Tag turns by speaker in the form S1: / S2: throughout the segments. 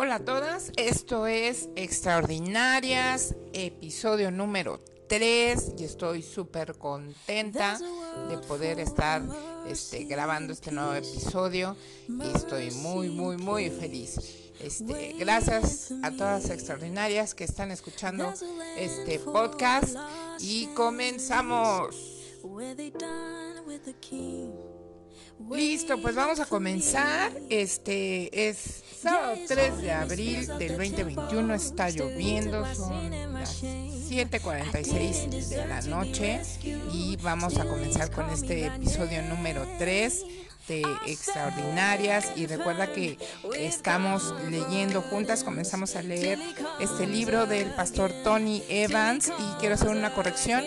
S1: Hola a todas, esto es Extraordinarias, episodio número 3 y estoy súper contenta de poder estar este, grabando este nuevo episodio y estoy muy, muy, muy feliz. Este, gracias a todas las extraordinarias que están escuchando este podcast y comenzamos. Listo, pues vamos a comenzar. Este es sábado 3 de abril del 2021. Está lloviendo, son las 7:46 de la noche y vamos a comenzar con este episodio número 3 de Extraordinarias. Y recuerda que estamos leyendo juntas, comenzamos a leer este libro del pastor Tony Evans y quiero hacer una corrección.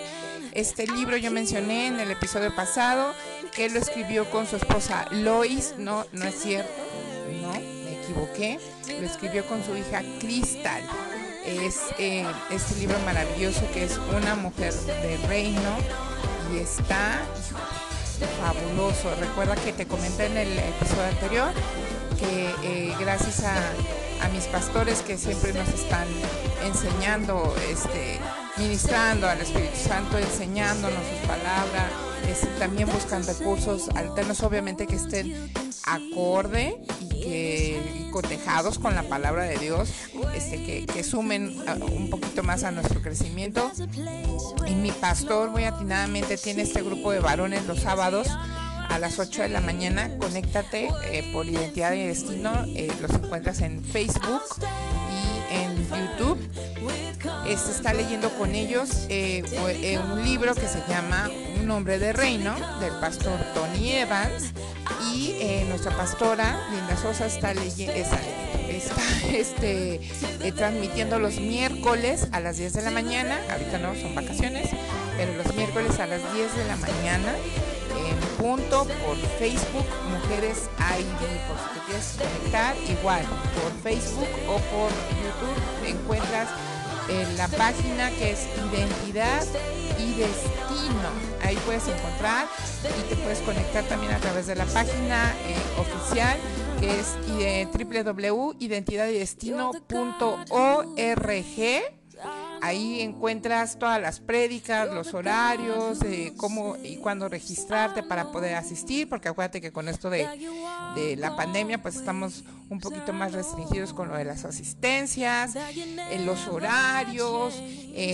S1: Este libro yo mencioné en el episodio pasado que lo escribió con su esposa Lois, no, no es cierto, no, me equivoqué, lo escribió con su hija Crystal. Es eh, este libro maravilloso que es Una mujer de reino y está fabuloso. Recuerda que te comenté en el episodio anterior que eh, gracias a, a mis pastores que siempre nos están enseñando este ministrando al Espíritu Santo, enseñándonos sus palabras, también buscan recursos alternos, obviamente que estén acorde y que cotejados con la palabra de Dios, este, que, sumen un poquito más a nuestro crecimiento. Y mi pastor muy atinadamente tiene este grupo de varones los sábados a las 8 de la mañana. Conéctate eh, por Identidad y Destino. Eh, los encuentras en Facebook y en YouTube. Este está leyendo con ellos eh, un libro que se llama Un hombre de reino del pastor Tony Evans y nuestra pastora Linda Sosa está leyendo está, este, transmitiendo los miércoles a las 10 de la mañana, ahorita no, son vacaciones, pero los miércoles a las 10 de la mañana en punto por Facebook Mujeres ID. Por si te quieres conectar, igual por Facebook o por YouTube encuentras en la página que es Identidad y Destino. Ahí puedes encontrar y te puedes conectar también a través de la página eh, oficial que es eh, www.identidadydestino.org Ahí encuentras todas las prédicas, los horarios, eh, cómo y cuándo registrarte para poder asistir, porque acuérdate que con esto de, la pandemia pues estamos un poquito más restringidos con lo de las asistencias, en los horarios,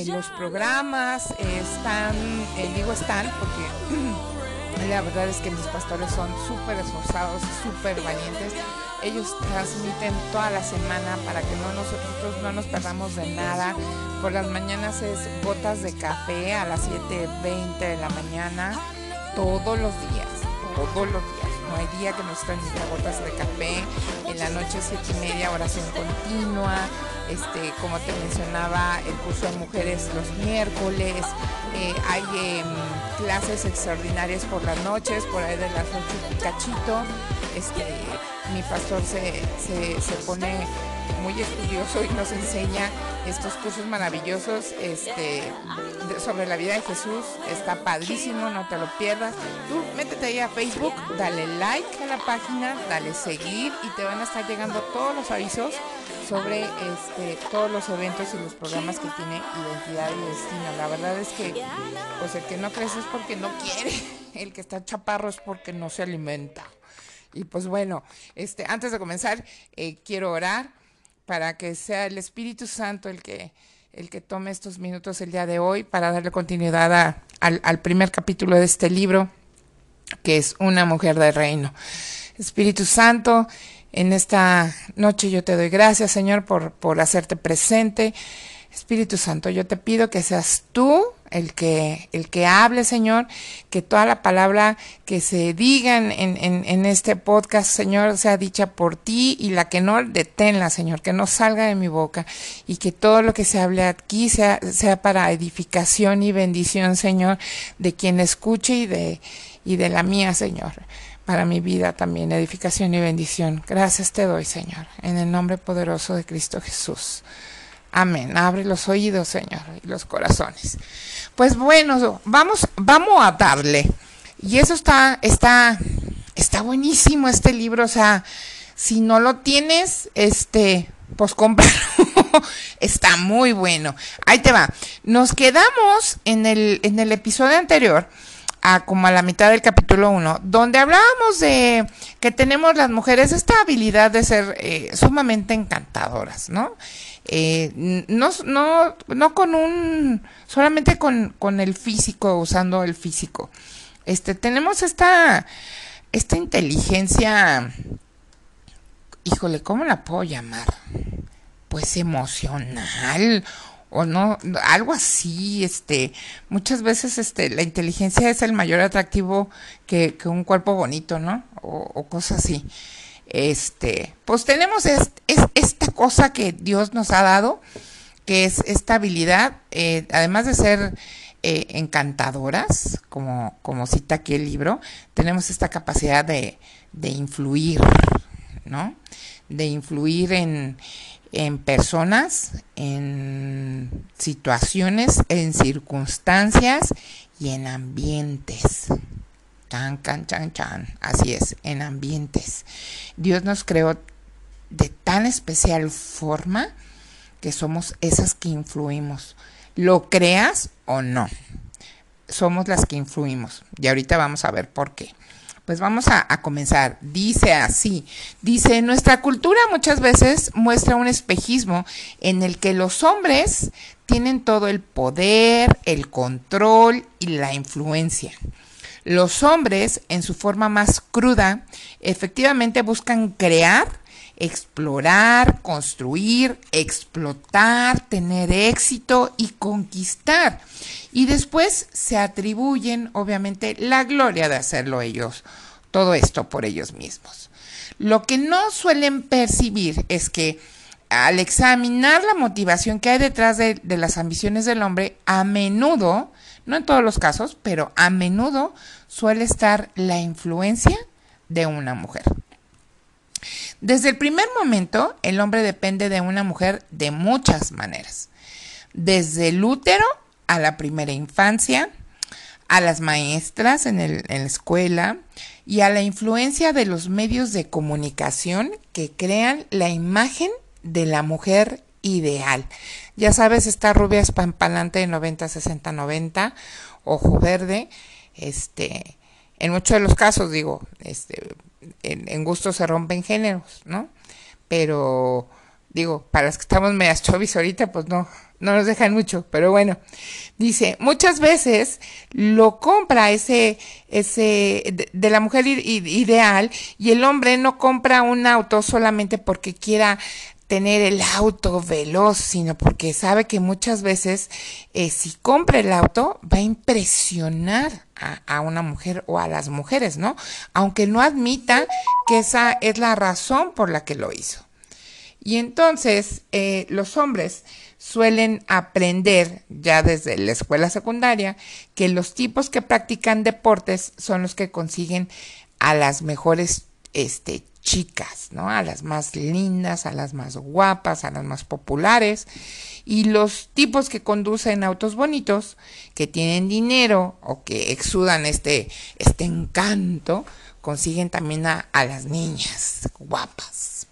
S1: los programas, están, eh, digo están porque la verdad es que mis pastores son súper esforzados, súper valientes ellos transmiten toda la semana para que no nosotros no nos perdamos de nada. Por las mañanas es gotas de café a las 7.20 de la mañana, todos los días, todos los días. No hay día que nos transmita gotas de café. En la noche siete y media, oración continua. Este, como te mencionaba, el curso de mujeres los miércoles. Eh, hay em, clases extraordinarias por las noches, por ahí de las 8 y cachito. Mi pastor se, se, pone muy estudioso y nos enseña estos cursos maravillosos este, sobre la vida de Jesús. Está padrísimo, no te lo pierdas. Tú métete ahí a Facebook, dale like a la página, dale seguir y te van a estar llegando todos los avisos sobre este, todos los eventos y los programas que tiene Identidad y Destino. La verdad es que pues el que no crece es porque no quiere, el que está chaparro es porque no se alimenta. Y pues bueno, este, antes de comenzar, eh, quiero orar para que sea el Espíritu Santo el que, el que tome estos minutos el día de hoy para darle continuidad al, al primer capítulo de este libro, que es Una mujer de reino. Espíritu Santo, en esta noche yo te doy gracias, Señor, por, por hacerte presente. Espíritu Santo, yo te pido que seas tú el que, el que hable, Señor, que toda la palabra que se diga en, en, este podcast, Señor, sea dicha por ti y la que no, deténla, Señor, que no salga de mi boca y que todo lo que se hable aquí sea, sea para edificación y bendición, Señor, de quien escuche y de, y de la mía, Señor, para mi vida también, edificación y bendición. Gracias te doy, Señor, en el nombre poderoso de Cristo Jesús. Amén. Abre los oídos, Señor, y los corazones. Pues bueno, vamos, vamos a darle. Y eso está, está, está buenísimo este libro. O sea, Si no lo tienes, este, pues cómpralo. Está muy bueno. Ahí te va. Nos quedamos en el, en el episodio anterior, como a la mitad del capítulo 1, donde hablábamos de que tenemos las mujeres esta habilidad de ser eh, sumamente encantadoras, ¿no? Eh, no, no, no con un, solamente con, con el físico, usando el físico. Este, tenemos esta, esta inteligencia, híjole, ¿cómo la puedo llamar? Pues emocional o no, algo así, este, muchas veces este, la inteligencia es el mayor atractivo que, que un cuerpo bonito, ¿no? O, cosas así este, pues tenemos es, esta cosa que Dios nos ha dado, que es esta habilidad, eh, además de ser eh, encantadoras, como, como cita aquí el libro, tenemos esta capacidad de, de influir, ¿no? De influir en, en personas, en situaciones, en circunstancias y en ambientes. Chan, can, chan, chan. Así es, en ambientes. Dios nos creó de tan especial forma que somos esas que influimos. Lo creas o no. Somos las que influimos. Y ahorita vamos a ver por qué. Pues vamos a, a, comenzar. Dice así. Dice, nuestra cultura muchas veces muestra un espejismo en el que los hombres tienen todo el poder, el control y la influencia. Los hombres, en su forma más cruda, efectivamente buscan crear, explorar, construir, explotar, tener éxito y conquistar. Y después se atribuyen, obviamente, la gloria de hacerlo ellos, todo esto por ellos mismos. Lo que no suelen percibir es que al examinar la motivación que hay detrás de, las ambiciones del hombre, a menudo no en todos los casos, pero a menudo suele estar la influencia de una mujer. Desde el primer momento, el hombre depende de una mujer de muchas maneras. Desde el útero a la primera infancia, a las maestras en, en, la escuela y a la influencia de los medios de comunicación que crean la imagen de la mujer ideal. Ya sabes, esta rubia espampalante de 90, 60, 90, ojo verde, este, en muchos de los casos, digo, este, en, gusto se rompen géneros, ¿no? Pero, digo, para los que estamos medias chovis ahorita, pues no, no nos dejan mucho, pero bueno, dice, muchas veces lo compra ese, ese, de la mujer ideal y el hombre no compra un auto solamente porque quiera tener el auto veloz, sino porque sabe que muchas veces eh, si compra el auto va a impresionar a, una mujer o a las mujeres, ¿no? Aunque no admita que esa es la razón por la que lo hizo. Y entonces eh, los hombres suelen aprender ya desde la escuela secundaria que los tipos que practican deportes son los que consiguen a las mejores este, chicas, ¿no? A las más lindas, a las más guapas, a las más populares. Y los tipos que conducen autos bonitos, que tienen dinero o que exudan este, este encanto, consiguen también a, a las niñas guapas.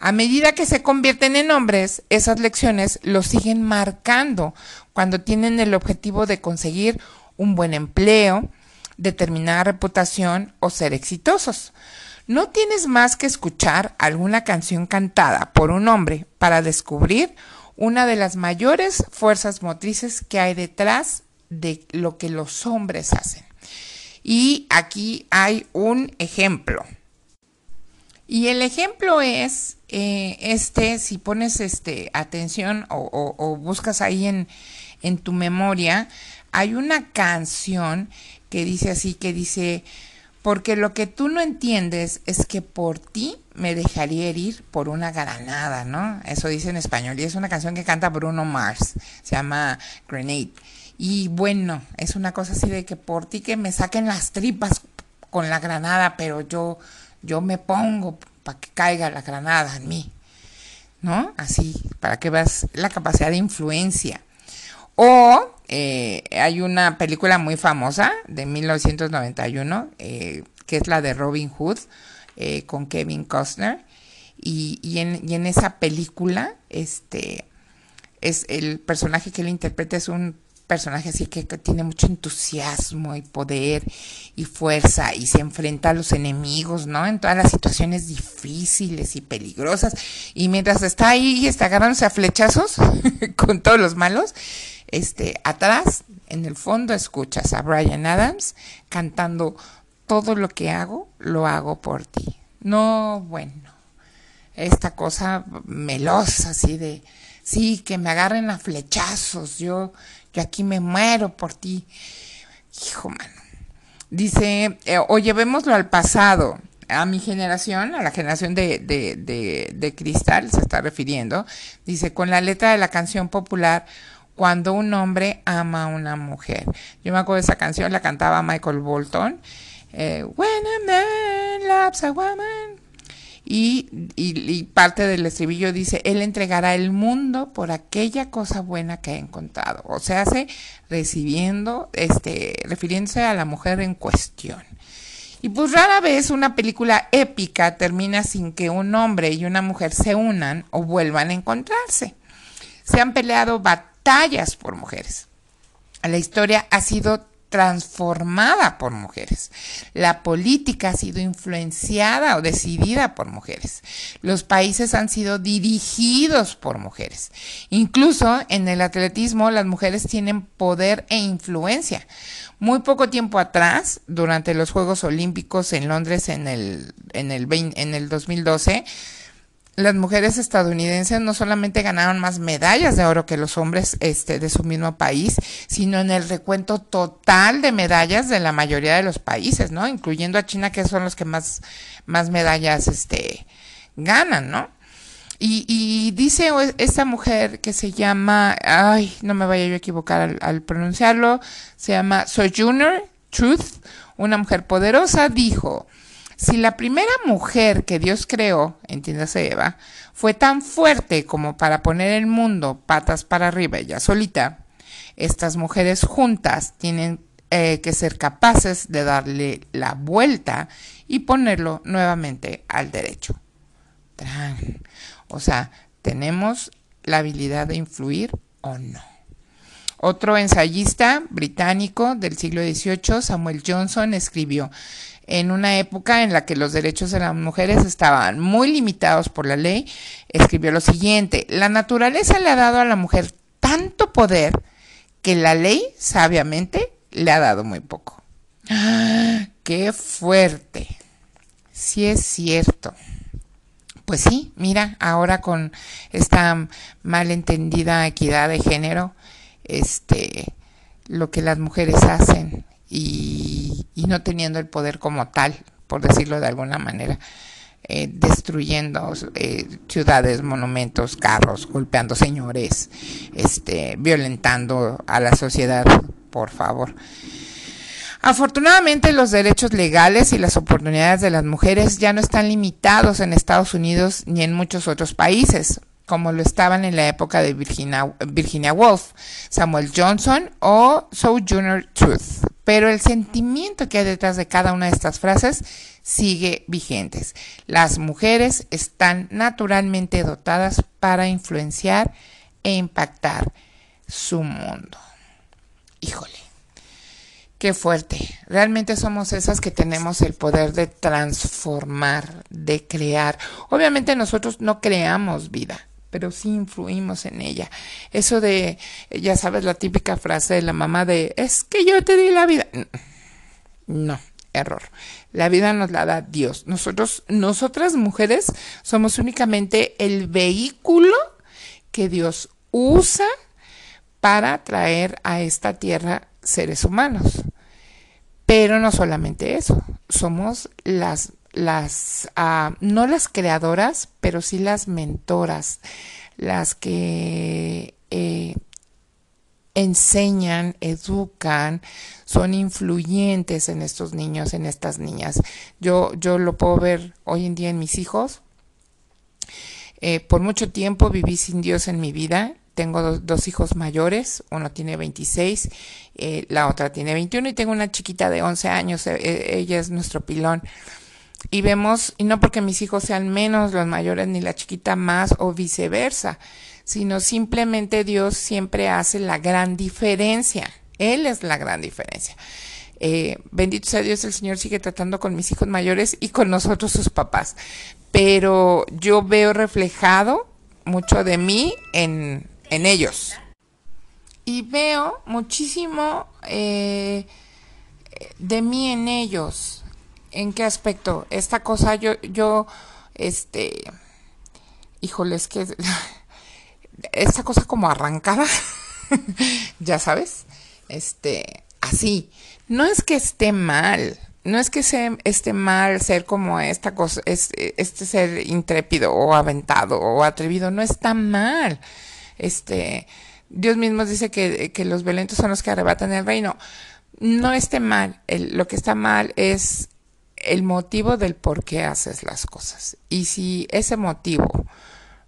S1: A medida que se convierten en hombres, esas lecciones los siguen marcando cuando tienen el objetivo de conseguir un buen empleo, determinada reputación o ser exitosos. No tienes más que escuchar alguna canción cantada por un hombre para descubrir una de las mayores fuerzas motrices que hay detrás de lo que los hombres hacen. Y aquí hay un ejemplo. Y el ejemplo es eh, este, si pones este atención o, o, buscas ahí en, en tu memoria, hay una canción que dice así, que dice, porque lo que tú no entiendes es que por ti me dejaría herir por una granada, ¿no? Eso dice en español. Y es una canción que canta Bruno Mars. Se llama Grenade. Y bueno, es una cosa así de que por ti que me saquen las tripas con la granada, pero yo, yo me pongo para que caiga la granada en mí. ¿No? Así, para que veas la capacidad de influencia. O eh, hay una película muy famosa de 1991, eh, que es la de Robin Hood, eh, con Kevin Costner. Y, y, en, y en esa película, este, es el personaje que él interpreta es un personaje así que, tiene mucho entusiasmo y poder y fuerza y se enfrenta a los enemigos, ¿no? En todas las situaciones difíciles y peligrosas. Y mientras está ahí y está agarrándose a flechazos con todos los malos, este, atrás, en el fondo, escuchas a Brian Adams cantando todo lo que hago, lo hago por ti. No, bueno, esta cosa melosa así de, sí, que me agarren a flechazos, yo yo aquí me muero por ti. Hijo, mano. Dice, eh, o llevémoslo al pasado, a mi generación, a la generación de, de, de, de Cristal, se está refiriendo. Dice, con la letra de la canción popular, cuando un hombre ama a una mujer. Yo me acuerdo de esa canción, la cantaba Michael Bolton. Eh, When a man loves a woman, y, parte del estribillo dice, Él entregará el mundo por aquella cosa buena que ha encontrado. O sea, hace recibiendo, este, refiriéndose a la mujer en cuestión. Y pues rara vez una película épica termina sin que un hombre y una mujer se unan o vuelvan a encontrarse. Se han peleado batallas por mujeres. La historia ha sido transformada por mujeres. La política ha sido influenciada o decidida por mujeres. Los países han sido dirigidos por mujeres. Incluso en el atletismo las mujeres tienen poder e influencia. Muy poco tiempo atrás, durante los Juegos Olímpicos en Londres en el, en el, en el 2012, las mujeres estadounidenses no solamente ganaron más medallas de oro que los hombres este, de su mismo país, sino en el recuento total de medallas de la mayoría de los países, ¿no? Incluyendo a China, que son los que más, más medallas este, ganan, ¿no? Y, y, dice esta mujer que se llama, ay, no me vaya yo a equivocar al, al pronunciarlo, se llama Sojourner Truth, una mujer poderosa, dijo, si la primera mujer que Dios creó, entiéndase Eva, fue tan fuerte como para poner el mundo patas para arriba ella solita, estas mujeres juntas tienen eh, que ser capaces de darle la vuelta y ponerlo nuevamente al derecho. O sea, tenemos la habilidad de influir o no. Otro ensayista británico del siglo XVIII, Samuel Johnson, escribió, en una época en la que los derechos de las mujeres estaban muy limitados por la ley, escribió lo siguiente, la naturaleza le ha dado a la mujer tanto poder que la ley sabiamente le ha dado muy poco. ¡Qué fuerte! Sí es cierto. Pues sí, mira, ahora con esta malentendida equidad de género, este, lo que las mujeres hacen y, no teniendo el poder como tal, por decirlo de alguna manera. Eh, destruyendo eh, ciudades, monumentos, carros, golpeando señores, este, violentando a la sociedad, por favor. Afortunadamente los derechos legales y las oportunidades de las mujeres ya no están limitados en Estados Unidos ni en muchos otros países como lo estaban en la época de Virginia, Virginia Woolf, Samuel Johnson o Sojourner Truth. Pero el sentimiento que hay detrás de cada una de estas frases sigue vigentes. Las mujeres están naturalmente dotadas para influenciar e impactar su mundo. Híjole, qué fuerte. Realmente somos esas que tenemos el poder de transformar, de crear. Obviamente nosotros no creamos vida pero sí influimos en ella. Eso de, ya sabes, la típica frase de la mamá de, es que yo te di la vida. No, error. La vida nos la da Dios. Nosotros, nosotras mujeres, somos únicamente el vehículo que Dios usa para traer a esta tierra seres humanos. Pero no solamente eso, somos las las, ah, no las creadoras, pero sí las mentoras, las que eh, enseñan, educan, son influyentes en estos niños, en estas niñas. Yo, yo lo puedo ver hoy en día en mis hijos. Eh, por mucho tiempo viví sin Dios en mi vida. Tengo dos, hijos mayores, uno tiene 26, eh, la otra tiene 21 y tengo una chiquita de 11 años, ella es nuestro pilón y vemos, y no porque mis hijos sean menos los mayores ni la chiquita más o viceversa, sino simplemente Dios siempre hace la gran diferencia. Él es la gran diferencia. Eh, bendito sea Dios, el Señor sigue tratando con mis hijos mayores y con nosotros sus papás. Pero yo veo reflejado mucho de mí en, en ellos. Y veo muchísimo eh, de mí en ellos. ¿En qué aspecto? Esta cosa yo, yo, este, híjoles, que esta cosa como arrancada, ya sabes, este, así. No es que esté mal, no es que se, esté mal ser como esta cosa, este, este ser intrépido o aventado o atrevido, no está mal. Este, Dios mismo dice que, que los violentos son los que arrebatan el reino. No esté mal, lo que está mal es el motivo del por qué haces las cosas. Y si ese motivo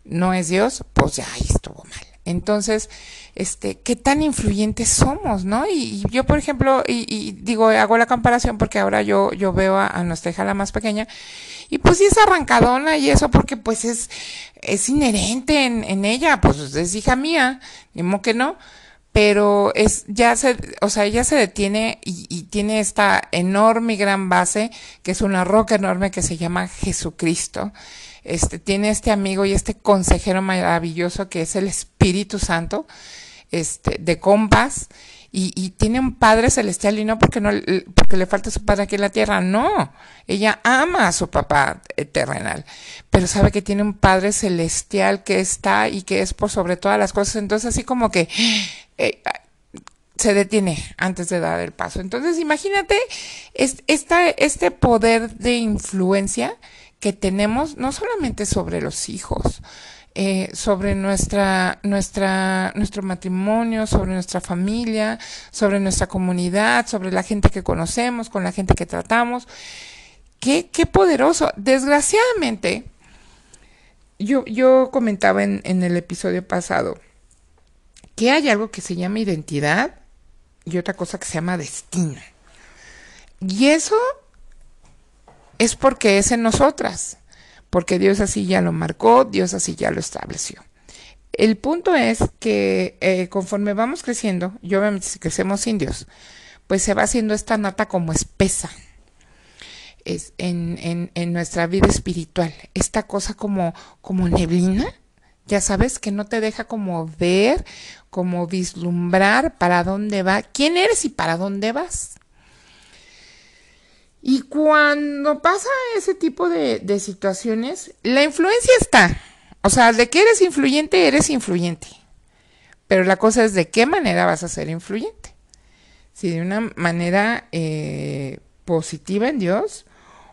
S1: no es Dios, pues ya ahí estuvo mal. Entonces, este, qué tan influyentes somos, ¿no? Y, yo, por ejemplo, y, digo, hago la comparación porque ahora yo, yo veo a, nuestra hija la más pequeña, y pues sí es arrancadona y eso porque pues es, es inherente en, en ella, pues es hija mía, ni que no, pero es, ya se, o sea, ella se detiene y, y tiene esta enorme y gran base, que es una roca enorme que se llama Jesucristo. Este, tiene este amigo y este consejero maravilloso que es el Espíritu Santo, este, de compas, y, tiene un padre celestial y no porque no porque le falta su padre aquí en la tierra, no, ella ama a su papá terrenal, pero sabe que tiene un padre celestial que está y que es por sobre todas las cosas, entonces así como que eh, se detiene antes de dar el paso. Entonces imagínate este poder de influencia que tenemos no solamente sobre los hijos, eh, sobre nuestra, nuestra, nuestro matrimonio, sobre nuestra familia, sobre nuestra comunidad, sobre la gente que conocemos, con la gente que tratamos. Qué, qué poderoso. Desgraciadamente, yo, yo comentaba en, en el episodio pasado que hay algo que se llama identidad y otra cosa que se llama destino. Y eso es porque es en nosotras, porque Dios así ya lo marcó, Dios así ya lo estableció. El punto es que eh, conforme vamos creciendo, y obviamente si crecemos indios, pues se va haciendo esta nata como espesa es en, en, en, nuestra vida espiritual. Esta cosa como, como neblina, ya sabes, que no te deja como ver, como vislumbrar para dónde va, quién eres y para dónde vas. Y cuando pasa ese tipo de, situaciones, la influencia está. O sea, de que eres influyente, eres influyente. Pero la cosa es de qué manera vas a ser influyente. Si de una manera eh, positiva en Dios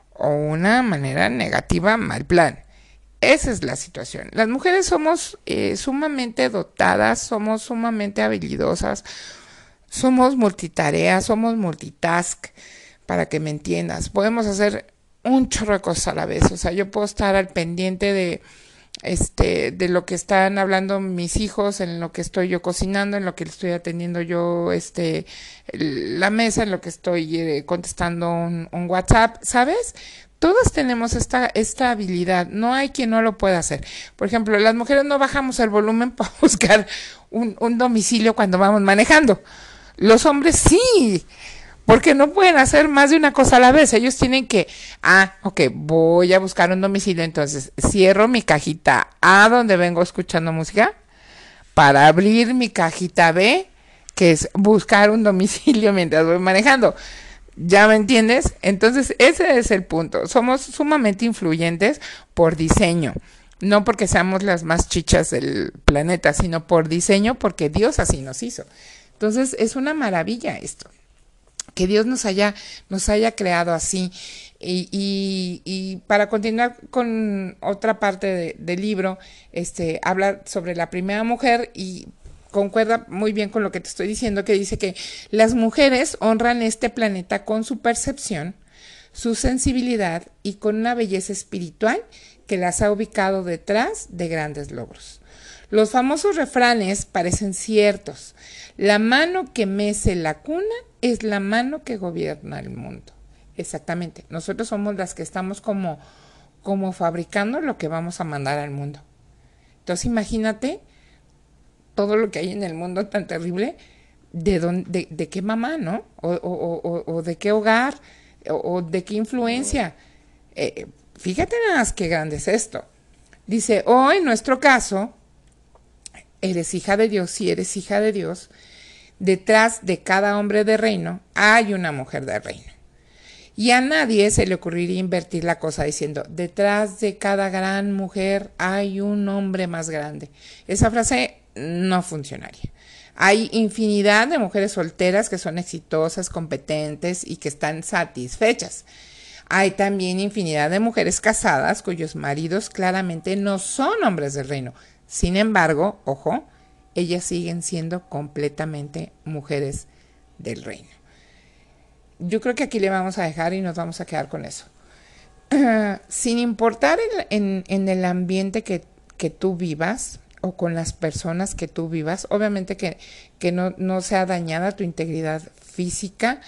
S1: o una manera negativa, mal plan. Esa es la situación. Las mujeres somos eh, sumamente dotadas, somos sumamente habilidosas, somos multitareas, somos multitask para que me entiendas. Podemos hacer un chorro de cosas a la vez. O sea, yo puedo estar al pendiente de este de lo que están hablando mis hijos, en lo que estoy yo cocinando, en lo que estoy atendiendo yo este la mesa, en lo que estoy eh, contestando un, WhatsApp, ¿sabes? Todas tenemos esta, esta habilidad, no hay quien no lo pueda hacer. Por ejemplo, las mujeres no bajamos el volumen para buscar un, un domicilio cuando vamos manejando. Los hombres sí, porque no pueden hacer más de una cosa a la vez. Ellos tienen que, ah, ok, voy a buscar un domicilio, entonces cierro mi cajita A donde vengo escuchando música para abrir mi cajita B, que es buscar un domicilio mientras voy manejando. ¿Ya me entiendes? Entonces, ese es el punto. Somos sumamente influyentes por diseño. No porque seamos las más chichas del planeta, sino por diseño, porque Dios así nos hizo. Entonces, es una maravilla esto que Dios nos haya, nos haya creado así. Y, y, para continuar con otra parte del libro, este, habla sobre la primera mujer y concuerda muy bien con lo que te estoy diciendo, que dice que las mujeres honran este planeta con su percepción, su sensibilidad y con una belleza espiritual que las ha ubicado detrás de grandes logros. Los famosos refranes parecen ciertos. La mano que mece la cuna es la mano que gobierna el mundo. Exactamente. Nosotros somos las que estamos como, como fabricando lo que vamos a mandar al mundo. Entonces imagínate todo lo que hay en el mundo tan terrible, de, dónde, de, qué mamá, ¿no? O, de qué hogar, o, de qué influencia. Eh, fíjate nada más qué grande es esto. Dice, o en nuestro caso, eres hija de Dios, si eres hija de Dios, detrás de cada hombre de reino hay una mujer de reino. Y a nadie se le ocurriría invertir la cosa diciendo, detrás de cada gran mujer hay un hombre más grande. Esa frase no funcionaría. Hay infinidad de mujeres solteras que son exitosas, competentes y que están satisfechas. Hay también infinidad de mujeres casadas cuyos maridos claramente no son hombres del reino. Sin embargo, ojo, ellas siguen siendo completamente mujeres del reino. Yo creo que aquí le vamos a dejar y nos vamos a quedar con eso. sin importar en, el ambiente que, que tú vivas, o con las personas que tú vivas. Obviamente que, que no, no, sea dañada tu integridad física,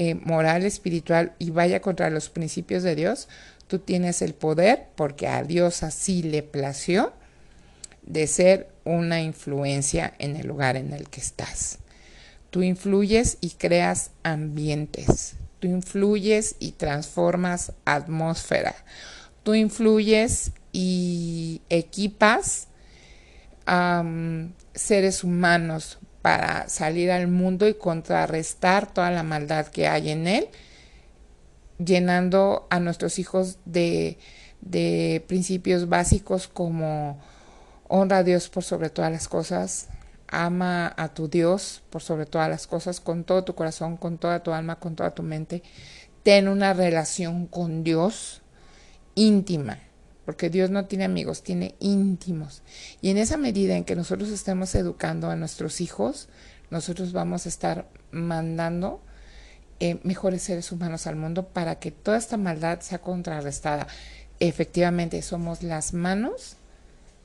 S1: eh, moral, espiritual y vaya contra los principios de Dios. Tú tienes el poder, porque a Dios así le plació, de ser una influencia en el lugar en el que estás. Tú influyes y creas ambientes. Tú influyes y transformas atmósfera. Tú influyes y equipas seres humanos para salir al mundo y contrarrestar toda la maldad que hay en él, llenando a nuestros hijos de, de principios básicos como honra a Dios por sobre todas las cosas, ama a tu Dios por sobre todas las cosas, con todo tu corazón, con toda tu alma, con toda tu mente. Ten una relación con Dios íntima porque Dios no tiene amigos, tiene íntimos. Y en esa medida en que nosotros estemos educando a nuestros hijos, nosotros vamos a estar mandando eh, mejores seres humanos al mundo para que toda esta maldad sea contrarrestada. Efectivamente, somos las manos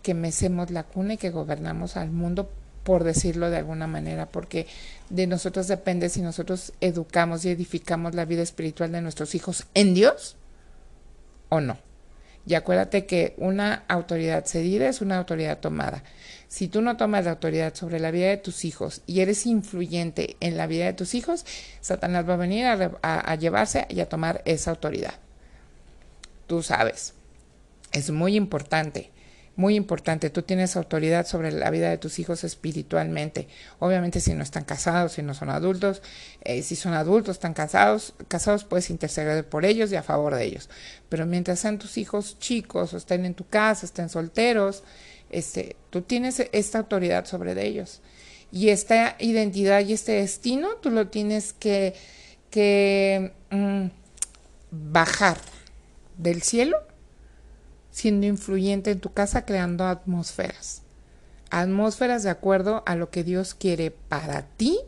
S1: que mecemos la cuna y que gobernamos al mundo, por decirlo de alguna manera, porque de nosotros depende si nosotros educamos y edificamos la vida espiritual de nuestros hijos en Dios o no. Y acuérdate que una autoridad cedida es una autoridad tomada. Si tú no tomas la autoridad sobre la vida de tus hijos y eres influyente en la vida de tus hijos, Satanás va a venir a, llevarse y a tomar esa autoridad. Tú sabes, es muy importante muy importante, tú tienes autoridad sobre la vida de tus hijos espiritualmente. Obviamente si no están casados, si no son adultos, eh, si son adultos, están casados, casados puedes interceder por ellos y a favor de ellos. Pero mientras sean tus hijos chicos o estén en tu casa, estén solteros, este, tú tienes esta autoridad sobre ellos. Y esta identidad y este destino tú lo tienes que, que mm, bajar del cielo siendo influyente en tu casa creando atmósferas. Atmósferas de acuerdo a lo que Dios quiere para ti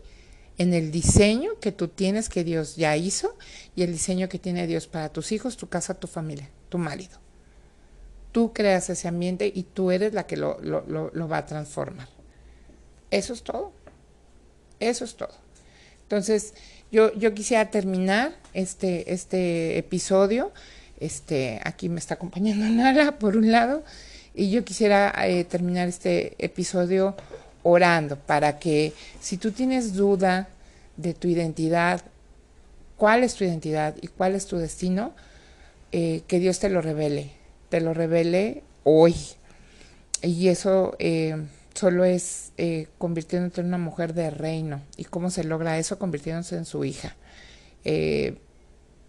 S1: en el diseño que tú tienes que Dios ya hizo y el diseño que tiene Dios para tus hijos, tu casa, tu familia, tu marido. Tú creas ese ambiente y tú eres la que lo, lo va a transformar. Eso es todo. Eso es todo. Entonces, yo, yo quisiera terminar este, este episodio este, aquí me está acompañando Nara, por un lado, y yo quisiera eh, terminar este episodio orando para que si tú tienes duda de tu identidad, cuál es tu identidad y cuál es tu destino, eh, que Dios te lo revele, te lo revele hoy. Y eso eh, solo es convirtiéndote en una mujer de reino. ¿Y cómo se logra eso? Convirtiéndose en su hija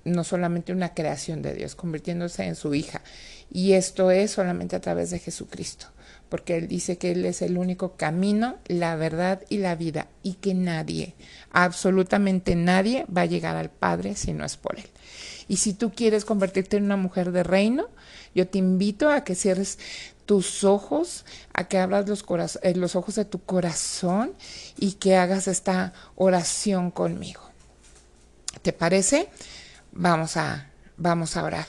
S1: no solamente una creación de Dios, convirtiéndose en su hija. Y esto es solamente a través de Jesucristo, porque Él dice que Él es el único camino, la verdad y la vida, y que nadie, absolutamente nadie, va a llegar al Padre si no es por Él. Y si tú quieres convertirte en una mujer de reino, yo te invito a que cierres tus ojos, a que abras los, eh, los ojos de tu corazón y que hagas esta oración conmigo. ¿Te parece? Vamos a, vamos a orar.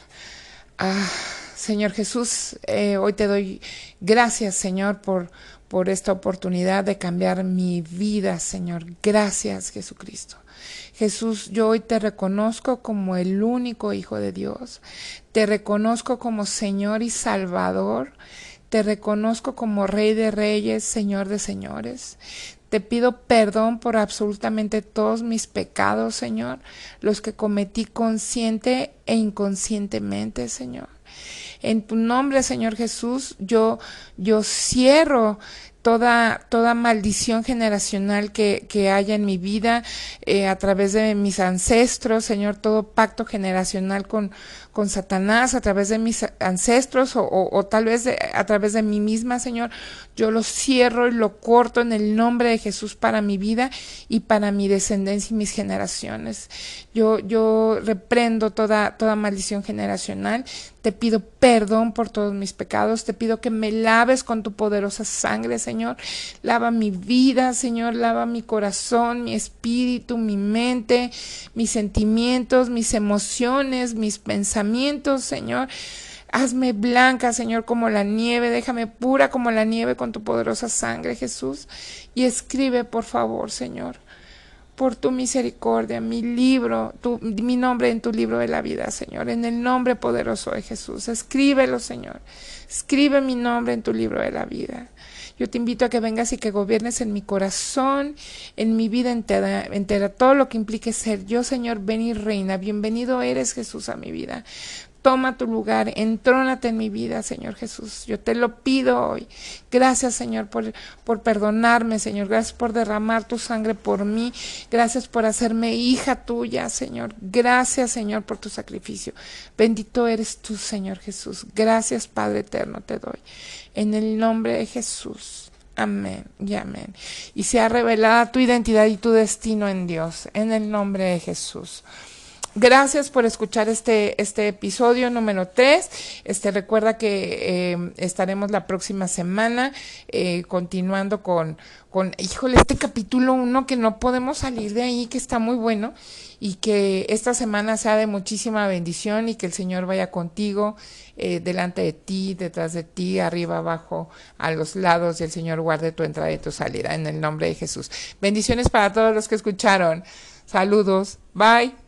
S1: Ah, Señor Jesús, eh, hoy te doy gracias, Señor, por, por esta oportunidad de cambiar mi vida, Señor. Gracias, Jesucristo. Jesús, yo hoy te reconozco como el único Hijo de Dios. Te reconozco como Señor y Salvador. Te reconozco como Rey de Reyes, Señor de Señores. Te pido perdón por absolutamente todos mis pecados, Señor, los que cometí consciente e inconscientemente, Señor. En tu nombre, Señor Jesús, yo, yo cierro toda, toda maldición generacional que, que haya en mi vida eh, a través de mis ancestros, Señor, todo pacto generacional con, con Satanás a través de mis ancestros o, tal vez a través de mí misma, Señor. Yo lo cierro y lo corto en el nombre de Jesús para mi vida y para mi descendencia y mis generaciones. Yo, yo reprendo toda, toda maldición generacional. Te pido perdón por todos mis pecados. Te pido que me laves con tu poderosa sangre, Señor. Lava mi vida, Señor. Lava mi corazón, mi espíritu, mi mente, mis sentimientos, mis emociones, mis Señor. Hazme blanca, Señor, como la nieve, déjame pura como la nieve con tu poderosa sangre, Jesús. Y escribe, por favor, Señor, por tu misericordia, mi libro, mi nombre en tu libro de la vida, Señor, en el nombre poderoso de Jesús. Escríbelo, Señor. Escribe mi nombre en tu libro de la vida. Yo te invito a que vengas y que gobiernes en mi corazón, en mi vida entera, entera, todo lo que implique ser yo, Señor, ven y reina. Bienvenido eres, Jesús, a mi vida. Toma tu lugar, entrónate en mi vida, Señor Jesús. Yo te lo pido hoy. Gracias, Señor, por, por perdonarme, Señor. Gracias por derramar tu sangre por mí. Gracias por hacerme hija tuya, Señor. Gracias, Señor, por tu sacrificio. Bendito eres tú, Señor Jesús. Gracias, Padre eterno, te doy. En el nombre de Jesús. Amén y amén. Y sea revelada tu identidad y tu destino en Dios. En el nombre de Jesús. Gracias por escuchar este, este episodio número 3. Este, recuerda que eh, estaremos la próxima semana eh, continuando con, con, híjole, este capítulo 1 que no podemos salir de ahí, que está muy bueno y que esta semana sea de muchísima bendición y que el Señor vaya contigo, eh, delante de ti, detrás de ti, arriba, abajo, a los lados y el Señor guarde tu entrada y tu salida en el nombre de Jesús. Bendiciones para todos los que escucharon. Saludos. Bye.